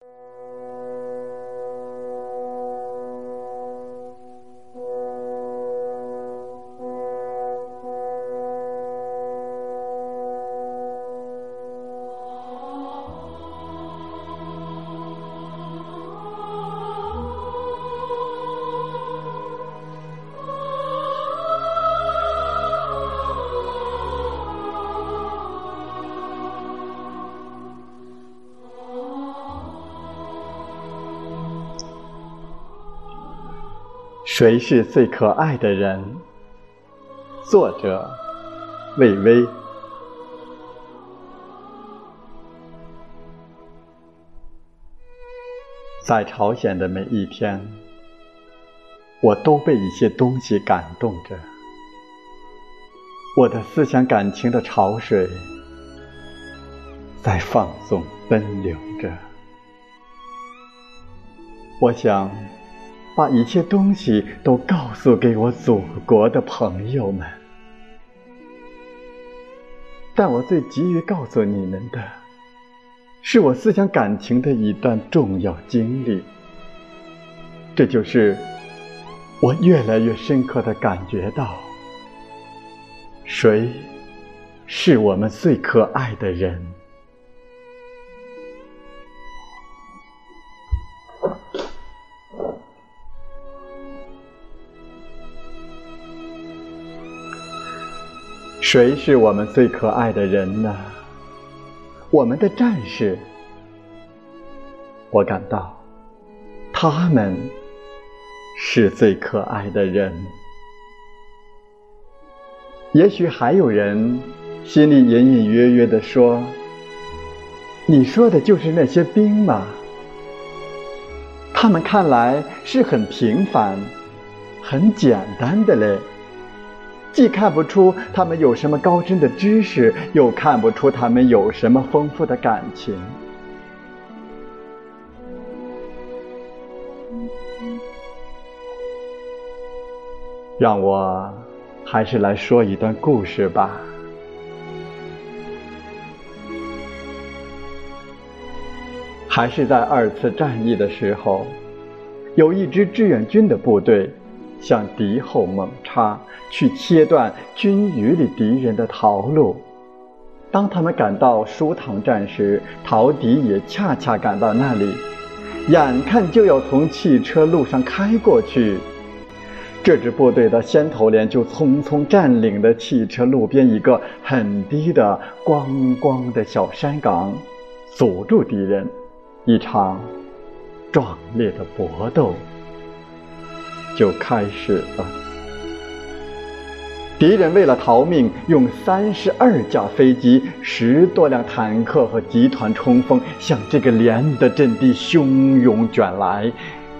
you 谁是最可爱的人？作者：魏巍。在朝鲜的每一天，我都被一些东西感动着。我的思想感情的潮水在放纵奔流着。我想。把一切东西都告诉给我祖国的朋友们，但我最急于告诉你们的，是我思想感情的一段重要经历。这就是我越来越深刻的感觉到，谁是我们最可爱的人。谁是我们最可爱的人呢？我们的战士。我感到，他们是最可爱的人。也许还有人心里隐隐约约的说：“你说的就是那些兵吗？他们看来是很平凡、很简单的嘞。”既看不出他们有什么高深的知识，又看不出他们有什么丰富的感情。让我还是来说一段故事吧。还是在二次战役的时候，有一支志愿军的部队。向敌后猛插，去切断军隅里敌人的逃路。当他们赶到舒塘站时，陶迪也恰恰赶到那里，眼看就要从汽车路上开过去。这支部队的先头连就匆匆占领了汽车路边一个很低的光光的小山岗，阻住敌人。一场壮烈的搏斗。就开始了。敌人为了逃命，用三十二架飞机、十多辆坦克和集团冲锋向这个连的阵地汹涌卷来，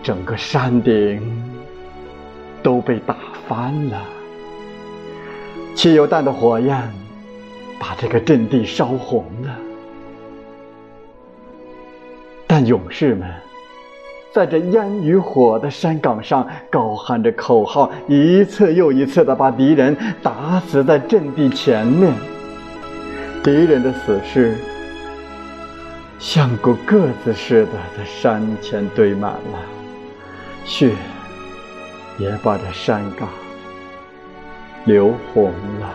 整个山顶都被打翻了。汽油弹的火焰把这个阵地烧红了，但勇士们。在这烟与火的山岗上，高喊着口号，一次又一次地把敌人打死在阵地前面。敌人的死尸像股个子似的在山前堆满了，血也把这山岗流红了。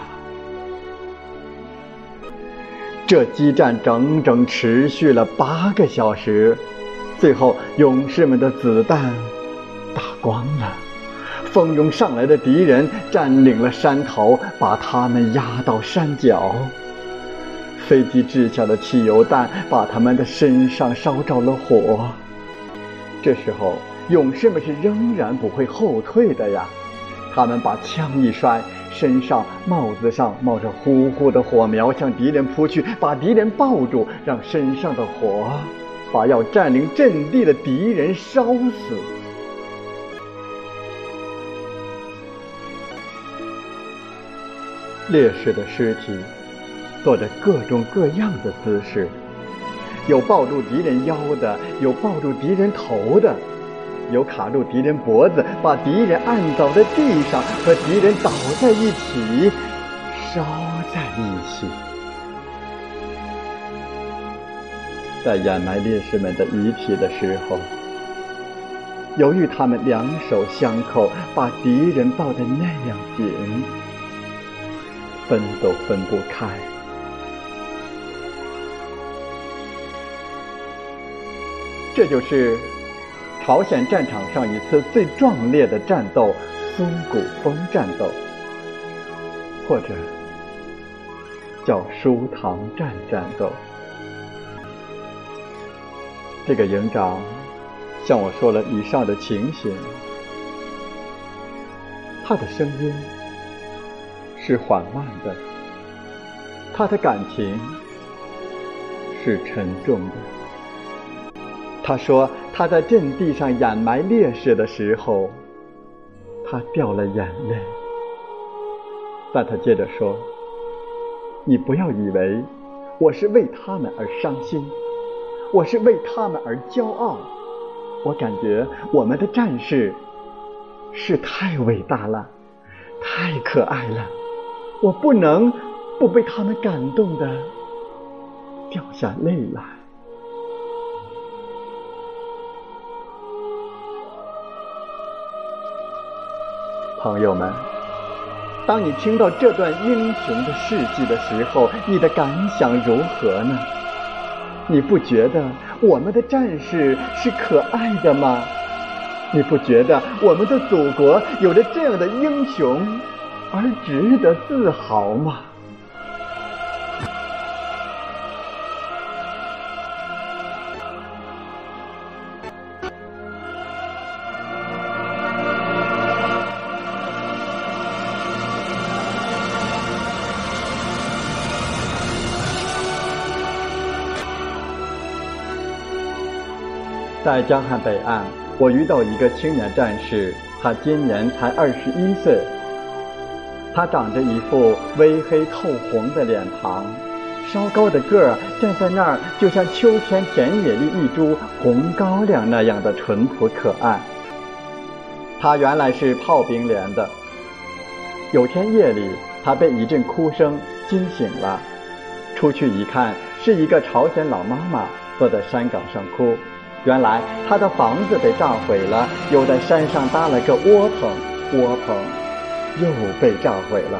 这激战整整持续了八个小时。最后，勇士们的子弹打光了，蜂拥上来的敌人占领了山头，把他们压到山脚。飞机掷下的汽油弹把他们的身上烧着了火。这时候，勇士们是仍然不会后退的呀！他们把枪一摔，身上、帽子上冒着呼呼的火苗，向敌人扑去，把敌人抱住，让身上的火。把要占领阵地的敌人烧死。烈士的尸体做着各种各样的姿势，有抱住敌人腰的，有抱住敌人头的，有卡住敌人脖子，把敌人按倒在地上，和敌人倒在一起，烧在一起。在掩埋烈士们的遗体的时候，由于他们两手相扣，把敌人抱得那样紧，分都分不开。这就是朝鲜战场上一次最壮烈的战斗——松骨峰战斗，或者叫舒塘站战斗。这个营长向我说了以上的情形，他的声音是缓慢的，他的感情是沉重的。他说他在阵地上掩埋烈士的时候，他掉了眼泪。但他接着说：“你不要以为我是为他们而伤心。”我是为他们而骄傲，我感觉我们的战士是太伟大了，太可爱了，我不能不被他们感动的掉下泪来。朋友们，当你听到这段英雄的事迹的时候，你的感想如何呢？你不觉得我们的战士是可爱的吗？你不觉得我们的祖国有着这样的英雄而值得自豪吗？在江汉北岸，我遇到一个青年战士，他今年才二十一岁。他长着一副微黑透红的脸庞，稍高的个儿站在那儿，就像秋天田野里一株红高粱那样的淳朴可爱。他原来是炮兵连的。有天夜里，他被一阵哭声惊醒了，出去一看，是一个朝鲜老妈妈坐在山岗上哭。原来他的房子被炸毁了，又在山上搭了个窝棚，窝棚又被炸毁了。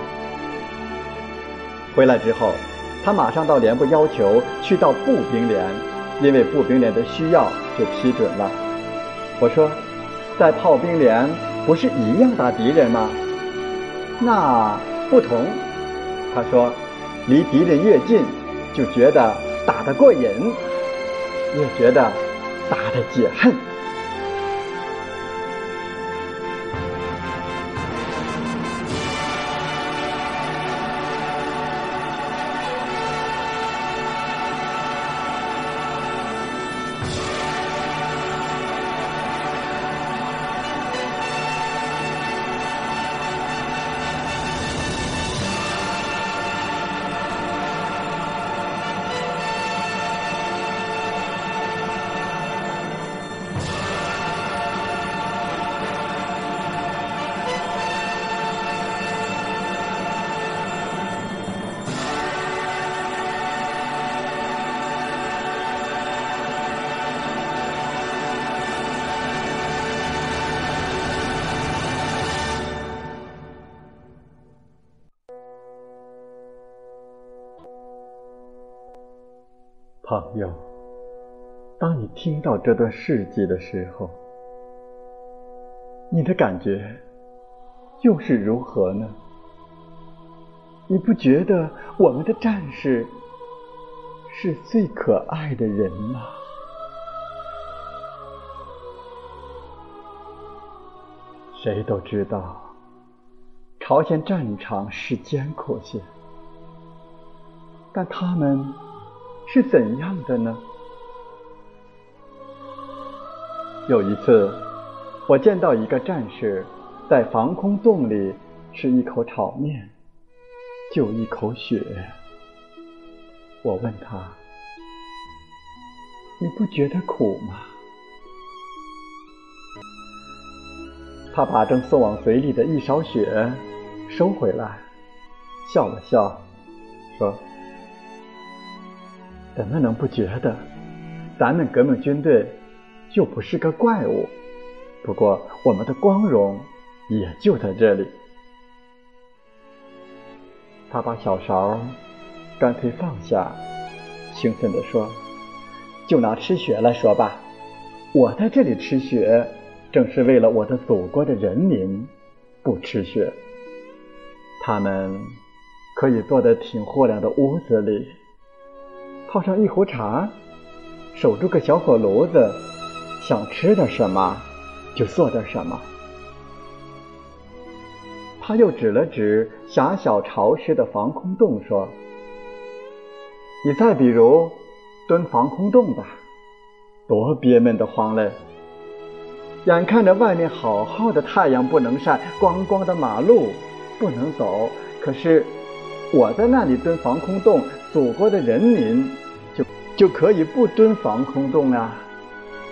回来之后，他马上到连部要求去到步兵连，因为步兵连的需要就批准了。我说，在炮兵连不是一样打敌人吗？那不同。他说，离敌人越近，就觉得打得过瘾，越觉得。打的解恨。朋友，当你听到这段事迹的时候，你的感觉又是如何呢？你不觉得我们的战士是最可爱的人吗？谁都知道，朝鲜战场是艰苦些，但他们。是怎样的呢？有一次，我见到一个战士在防空洞里吃一口炒面，就一口血。我问他：“你不觉得苦吗？”他把正送往嘴里的一勺血收回来，笑了笑，说。怎么能不觉得咱们革命军队就不是个怪物。不过，我们的光荣也就在这里。他把小勺干脆放下，兴奋地说：“就拿吃雪来说吧，我在这里吃雪，正是为了我的祖国的人民不吃雪。他们可以坐在挺豁亮的屋子里，泡上一壶茶，守住个小火炉子，想吃点什么。”就做点什么。他又指了指狭小潮湿的防空洞，说：“你再比如蹲防空洞吧，多憋闷的慌嘞！眼看着外面好好的太阳不能晒，光光的马路不能走，可是我在那里蹲防空洞，祖国的人民就可以不蹲防空洞啊。”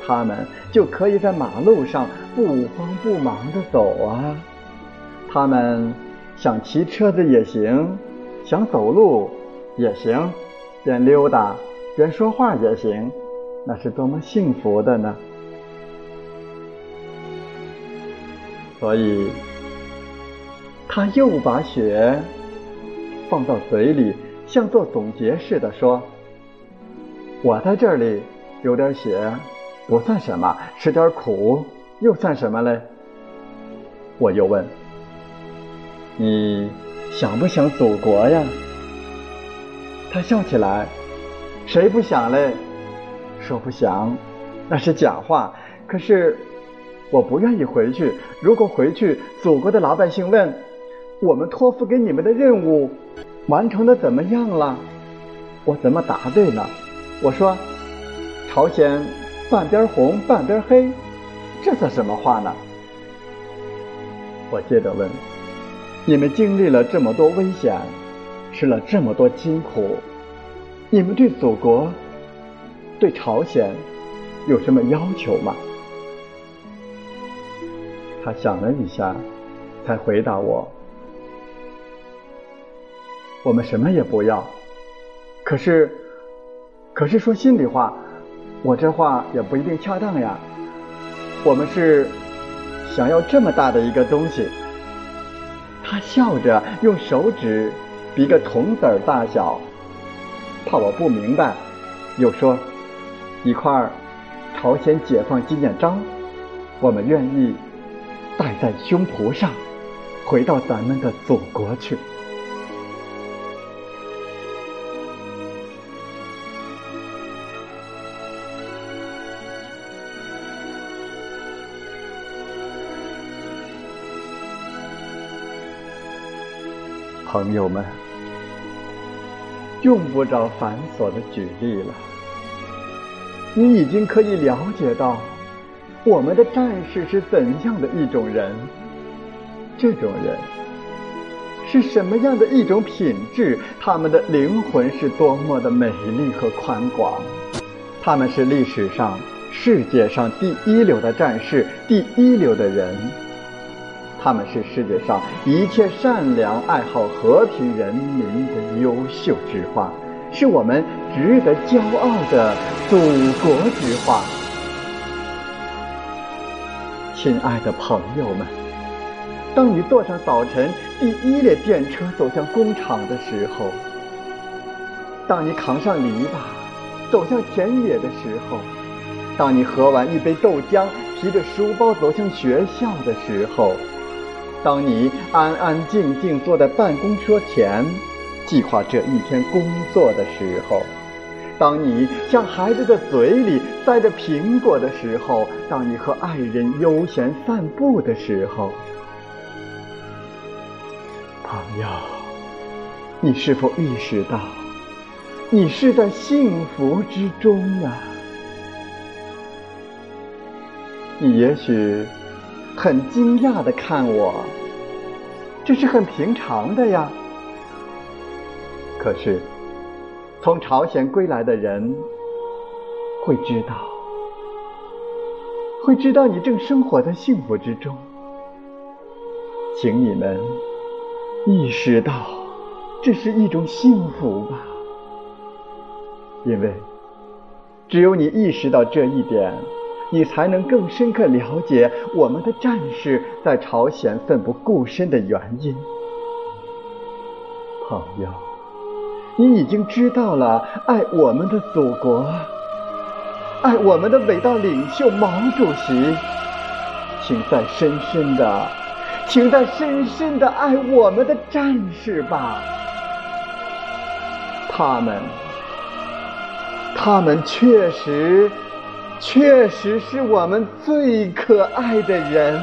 他们就可以在马路上不慌不忙地走啊！他们想骑车子也行，想走路也行，边溜达边说话也行，那是多么幸福的呢！所以，他又把雪放到嘴里，像做总结似的说：“我在这里流点血。”不算什么，吃点苦又算什么嘞？我又问：“你想不想祖国呀？”他笑起来：“谁不想嘞？说不想，那是假话。可是我不愿意回去。如果回去，祖国的老百姓问我们托付给你们的任务完成的怎么样了，我怎么答对呢？我说：朝鲜。”半边红，半边黑，这算什么话呢？我接着问：你们经历了这么多危险，吃了这么多辛苦，你们对祖国、对朝鲜有什么要求吗？他想了一下，才回答我：我们什么也不要。可是，可是说心里话。我这话也不一定恰当呀。我们是想要这么大的一个东西。他笑着用手指比个铜子儿大小，怕我不明白，又说一块朝鲜解放纪念章，我们愿意戴在胸脯上，回到咱们的祖国去。朋友们，用不着繁琐的举例了。你已经可以了解到，我们的战士是怎样的一种人。这种人是什么样的一种品质？他们的灵魂是多么的美丽和宽广。他们是历史上、世界上第一流的战士，第一流的人。他们是世界上一切善良、爱好和平人民的优秀之花，是我们值得骄傲的祖国之花。亲爱的朋友们，当你坐上早晨第一列电车走向工厂的时候，当你扛上篱笆走向田野的时候，当你喝完一杯豆浆提着书包走向学校的时候。当你安安静静坐在办公桌前，计划这一天工作的时候；当你向孩子的嘴里塞着苹果的时候；当你和爱人悠闲散步的时候，朋友，你是否意识到，你是在幸福之中啊？你也许。很惊讶的看我，这是很平常的呀。可是，从朝鲜归来的人会知道，会知道你正生活在幸福之中。请你们意识到，这是一种幸福吧，因为只有你意识到这一点，你才能更深刻了解我们的战士在朝鲜奋不顾身的原因。朋友，你已经知道了爱我们的祖国，爱我们的伟大领袖毛主席，请再深深的，请再深深的爱我们的战士吧。他们，他们确实，确实是我们最可爱的人。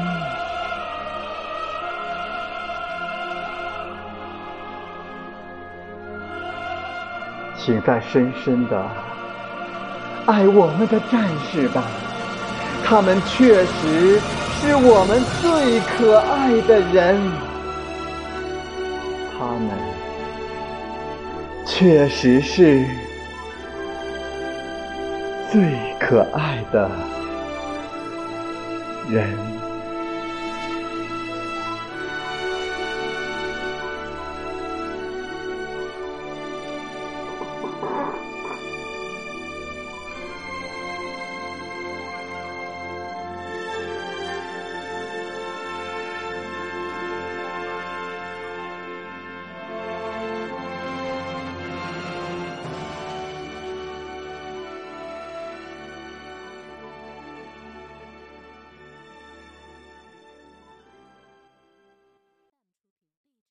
请再深深的爱我们的战士吧，他们确实是我们最可爱的人。他们。确实是最可爱的人。